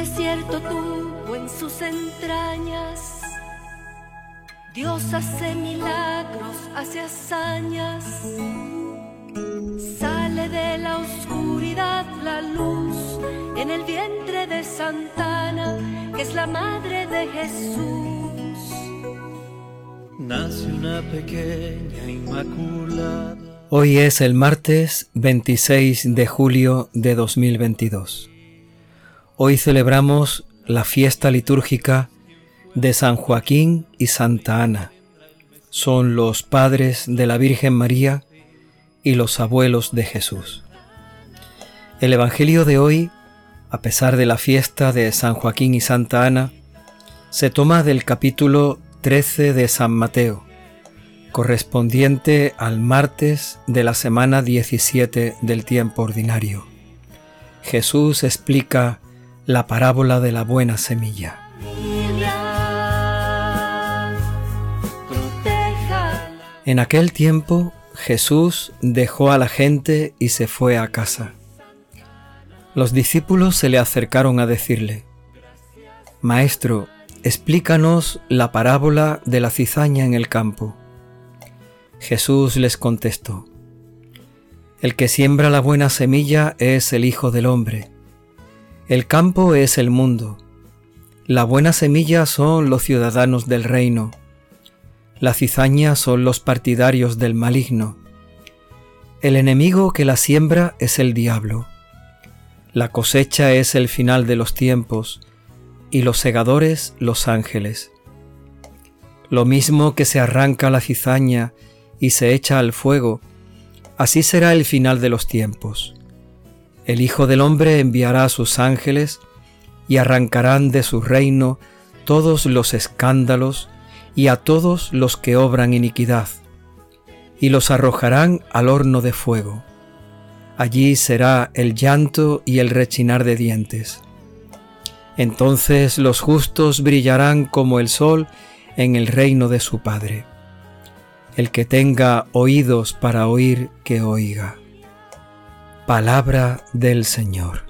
desierto tuvo en sus entrañas. Dios hace milagros, hace hazañas. Sale de la oscuridad la luz en el vientre de Santana, que es la madre de Jesús. Nace una pequeña inmaculada. Hoy es el martes 26 de julio de 2022. Hoy celebramos la fiesta litúrgica de San Joaquín y Santa Ana. Son los padres de la Virgen María y los abuelos de Jesús. El Evangelio de hoy a pesar de la fiesta de San Joaquín y Santa Ana, se toma del capítulo 13 de San Mateo, correspondiente al martes de la semana 17 del tiempo ordinario. Jesús explica la parábola de la buena semilla. En aquel tiempo Jesús dejó a la gente y se fue a casa. Los discípulos se le acercaron a decirle, Maestro, explícanos la parábola de la cizaña en el campo. Jesús les contestó, El que siembra la buena semilla es el Hijo del Hombre. El campo es el mundo. La buena semilla son los ciudadanos del reino. La cizaña son los partidarios del maligno. El enemigo que la siembra es el diablo. La cosecha es el final de los tiempos y los segadores los ángeles. Lo mismo que se arranca la cizaña y se echa al fuego, así será el final de los tiempos. El Hijo del Hombre enviará a sus ángeles y arrancarán de su reino todos los escándalos y a todos los que obran iniquidad, y los arrojarán al horno de fuego allí será el llanto y el rechinar de dientes. Entonces los justos brillarán como el sol en el reino de su Padre. El que tenga oídos para oír, que oiga. Palabra del Señor.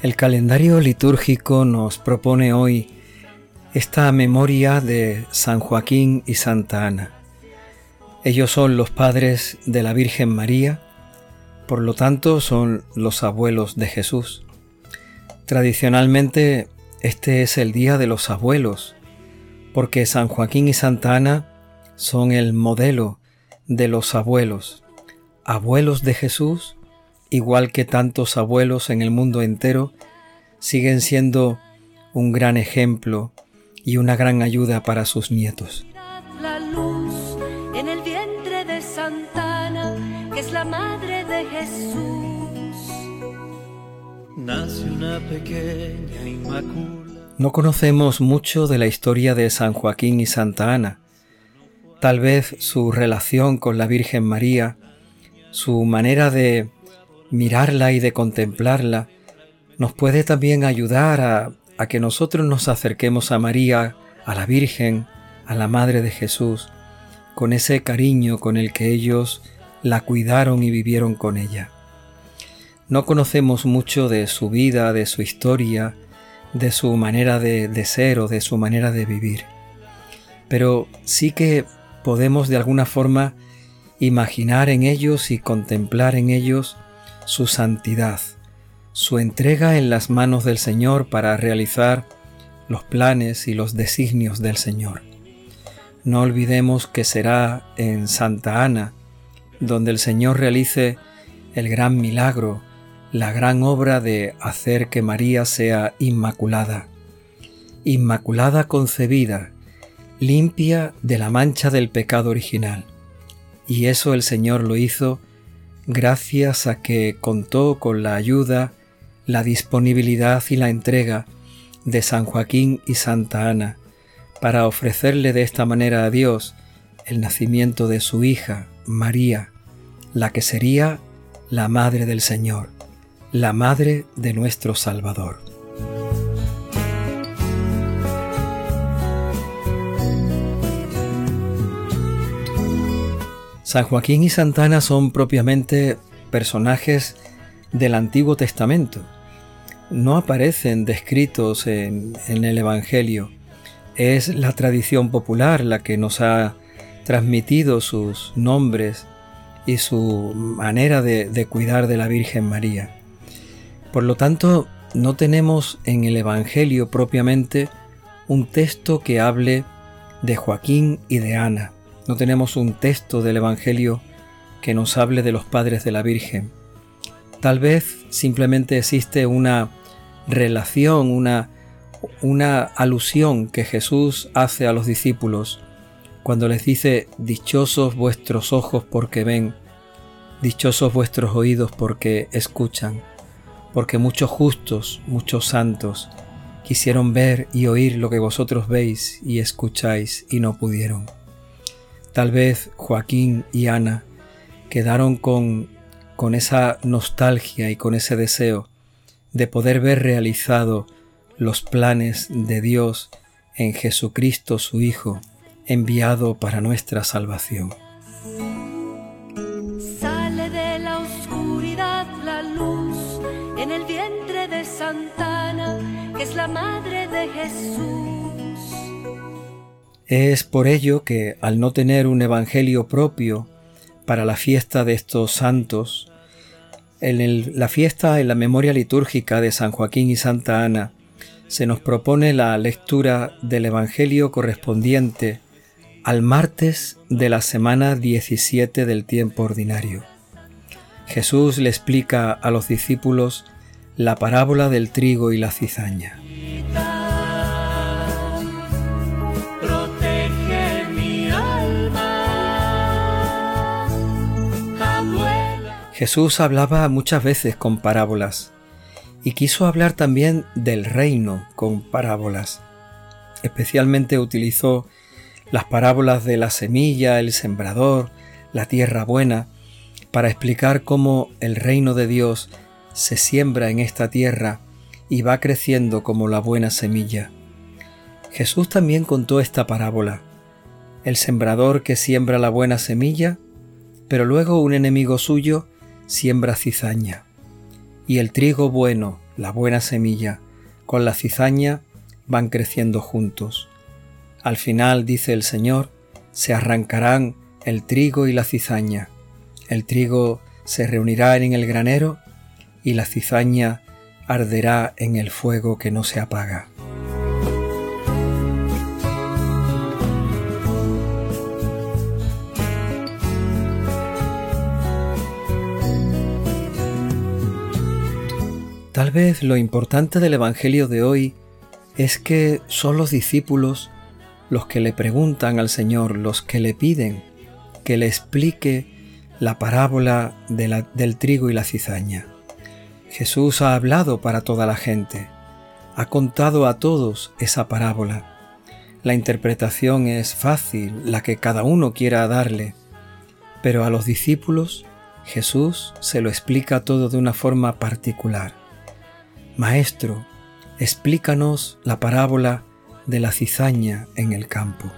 El calendario litúrgico nos propone hoy esta memoria de San Joaquín y Santa Ana. Ellos son los padres de la Virgen María, por lo tanto son los abuelos de Jesús. Tradicionalmente este es el día de los abuelos, porque San Joaquín y Santa Ana son el modelo de los abuelos, abuelos de Jesús igual que tantos abuelos en el mundo entero, siguen siendo un gran ejemplo y una gran ayuda para sus nietos. La luz en el vientre de Santana, que es la madre de Jesús. Nace una pequeña. No conocemos mucho de la historia de San Joaquín y Santa Ana. Tal vez su relación con la Virgen María, su manera de mirarla y de contemplarla nos puede también ayudar a, que nosotros nos acerquemos a María, a la Virgen, a la Madre de Jesús, con ese cariño con el que ellos la cuidaron y vivieron con ella. No conocemos mucho de su vida, de su historia, de su manera de, ser o de su manera de vivir. Pero sí que podemos de alguna forma imaginar en ellos y contemplar en ellos su santidad, su entrega en las manos del Señor para realizar los planes y los designios del Señor. No olvidemos que será en Santa Ana donde el Señor realice el gran milagro, la gran obra de hacer que María sea inmaculada, inmaculada concebida, limpia de la mancha del pecado original. Y eso el Señor lo hizo gracias a que contó con la ayuda, la disponibilidad y la entrega de San Joaquín y Santa Ana para ofrecerle de esta manera a Dios el nacimiento de su hija, María, la que sería la Madre del Señor, la Madre de nuestro Salvador. San Joaquín y Santana son propiamente personajes del Antiguo Testamento. No aparecen descritos en, el Evangelio. Es la tradición popular la que nos ha transmitido sus nombres y su manera de cuidar de la Virgen María. Por lo tanto, no tenemos en el Evangelio propiamente un texto que hable de Joaquín y de Ana. No tenemos un texto del Evangelio que nos hable de los padres de la Virgen. Tal vez simplemente existe una relación, una, una alusión que Jesús hace a los discípulos cuando les dice, dichosos vuestros ojos porque ven, dichosos vuestros oídos porque escuchan, porque muchos justos, muchos santos, quisieron ver y oír lo que vosotros veis y escucháis y no pudieron. Tal vez Joaquín y Ana quedaron con, con esa nostalgia y con ese deseo de poder ver realizado los planes de Dios en Jesucristo su Hijo, enviado para nuestra salvación. Madre de Jesús. Es por ello que, al no tener un evangelio propio para la fiesta de estos santos, en la fiesta en la memoria litúrgica de San Joaquín y Santa Ana, se nos propone la lectura del Evangelio correspondiente al martes de la semana 17 del tiempo ordinario. Jesús le explica a los discípulos la parábola del trigo y la cizaña. Jesús hablaba muchas veces con parábolas y quiso hablar también del reino con parábolas. Especialmente utilizó las parábolas de la semilla, el sembrador, la tierra buena, para explicar cómo el reino de Dios se siembra en esta tierra y va creciendo como la buena semilla. Jesús también contó esta parábola. El sembrador que siembra la buena semilla, pero luego un enemigo suyo siembra cizaña. Y el trigo bueno, la buena semilla, con la cizaña van creciendo juntos. Al final, dice el Señor, se arrancarán el trigo y la cizaña. El trigo se reunirá en el granero y la cizaña arderá en el fuego que no se apaga. Tal vez lo importante del Evangelio de hoy es que son los discípulos los que le preguntan al Señor, los que le piden que le explique la parábola del trigo y la cizaña. Jesús ha hablado para toda la gente, ha contado a todos esa parábola. La interpretación es fácil, la que cada uno quiera darle, pero a los discípulos Jesús se lo explica todo de una forma particular. Maestro, explícanos la parábola de la cizaña en el campo.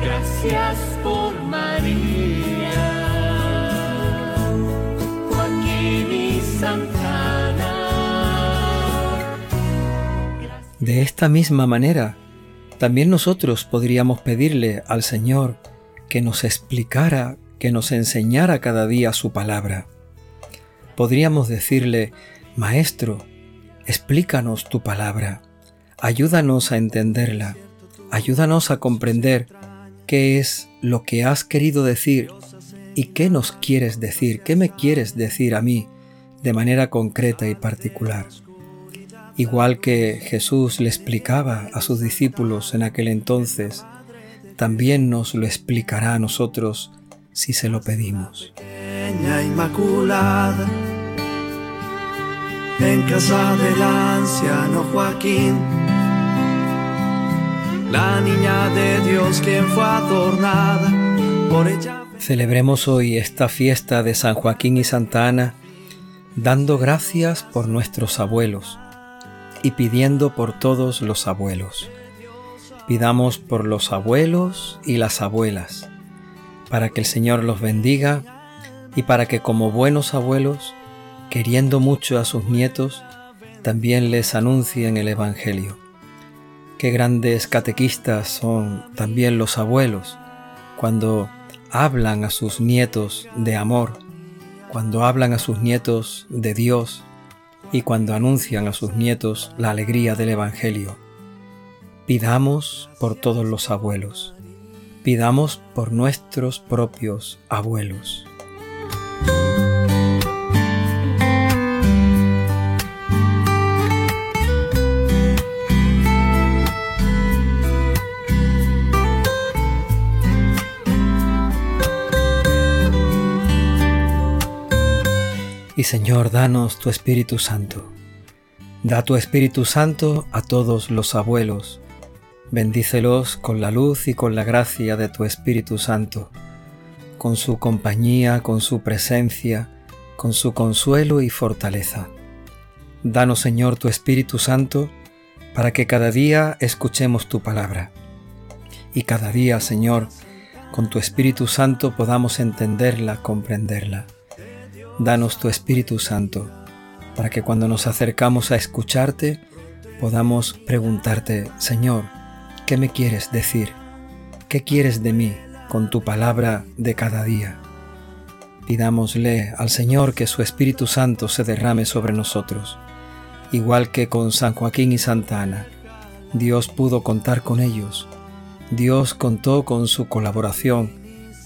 Gracias por María. De esta misma manera, también nosotros podríamos pedirle al Señor que nos explicara, que nos enseñara cada día su palabra. Podríamos decirle, Maestro, explícanos tu palabra, ayúdanos a entenderla, ayúdanos a comprender qué es lo que has querido decir y qué nos quieres decir, qué me quieres decir a mí de manera concreta y particular. Igual que Jesús le explicaba a sus discípulos en aquel entonces, también nos lo explicará a nosotros si se lo pedimos. Inmaculada, en casa del anciano Joaquín, la niña de Dios quien fue adornada por ella. Celebremos hoy esta fiesta de San Joaquín y Santa Ana dando gracias por nuestros abuelos y pidiendo por todos los abuelos. Pidamos por los abuelos y las abuelas, para que el Señor los bendiga y para que como buenos abuelos, queriendo mucho a sus nietos, también les anuncien el Evangelio. Qué grandes catequistas son también los abuelos cuando hablan a sus nietos de amor, cuando hablan a sus nietos de Dios y cuando anuncian a sus nietos la alegría del Evangelio. Pidamos por todos los abuelos, pidamos por nuestros propios abuelos. Y Señor, danos tu Espíritu Santo. Da tu Espíritu Santo a todos los abuelos. Bendícelos con la luz y con la gracia de tu Espíritu Santo, con su compañía, con su presencia, con su consuelo y fortaleza. Danos, Señor, tu Espíritu Santo, para que cada día escuchemos tu palabra. Y cada día, Señor, con tu Espíritu Santo podamos entenderla, comprenderla. Danos tu Espíritu Santo, para que cuando nos acercamos a escucharte, podamos preguntarte, Señor, ¿qué me quieres decir? ¿Qué quieres de mí con tu palabra de cada día? Pidámosle al Señor que su Espíritu Santo se derrame sobre nosotros, igual que con San Joaquín y Santa Ana. Dios pudo contar con ellos. Dios contó con su colaboración,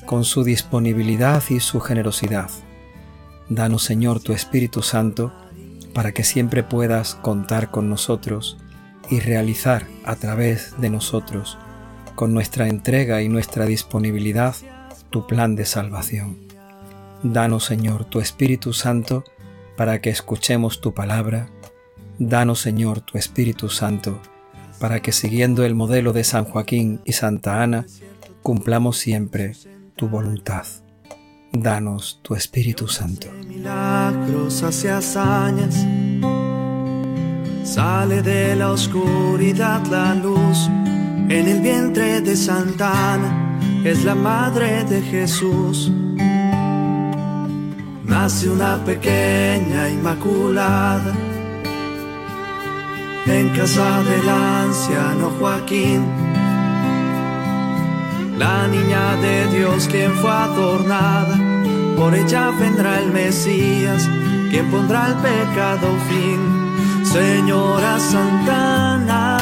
con su disponibilidad y su generosidad. Danos, Señor, tu Espíritu Santo, para que siempre puedas contar con nosotros y realizar a través de nosotros, con nuestra entrega y nuestra disponibilidad, tu plan de salvación. Danos, Señor, tu Espíritu Santo, para que escuchemos tu palabra. Danos, Señor, tu Espíritu Santo, para que siguiendo el modelo de San Joaquín y Santa Ana, cumplamos siempre tu voluntad danos tu Espíritu Santo. Milagros hacia hazañas, sale de la oscuridad la luz, en el vientre de Santana es la madre de Jesús. Nace una pequeña inmaculada en casa del anciano Joaquín la niña de Dios quien fue adornada, por ella vendrá el Mesías, quien pondrá el pecado fin, Señora Santana,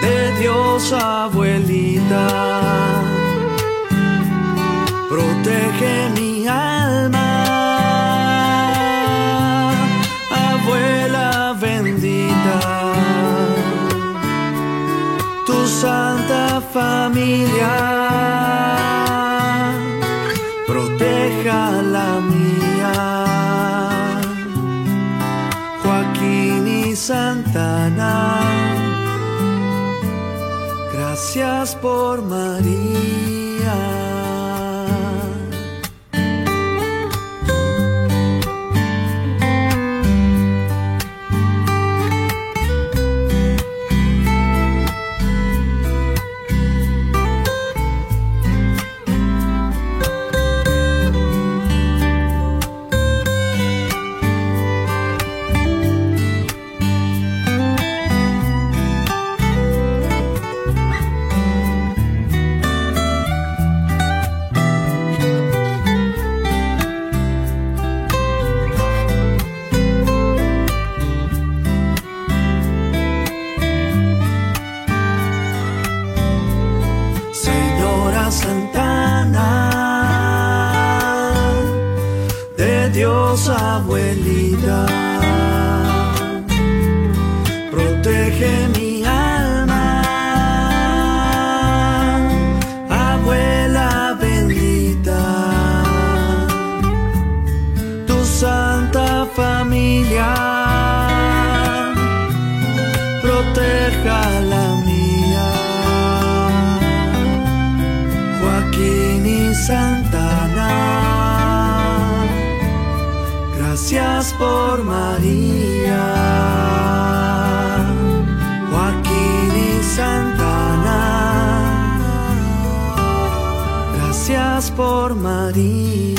de Dios abuelita, protege mi alma. Abuela bendita santa familia Santana, gracias por María. Gracias por María, Joaquín y Santana. Gracias por María.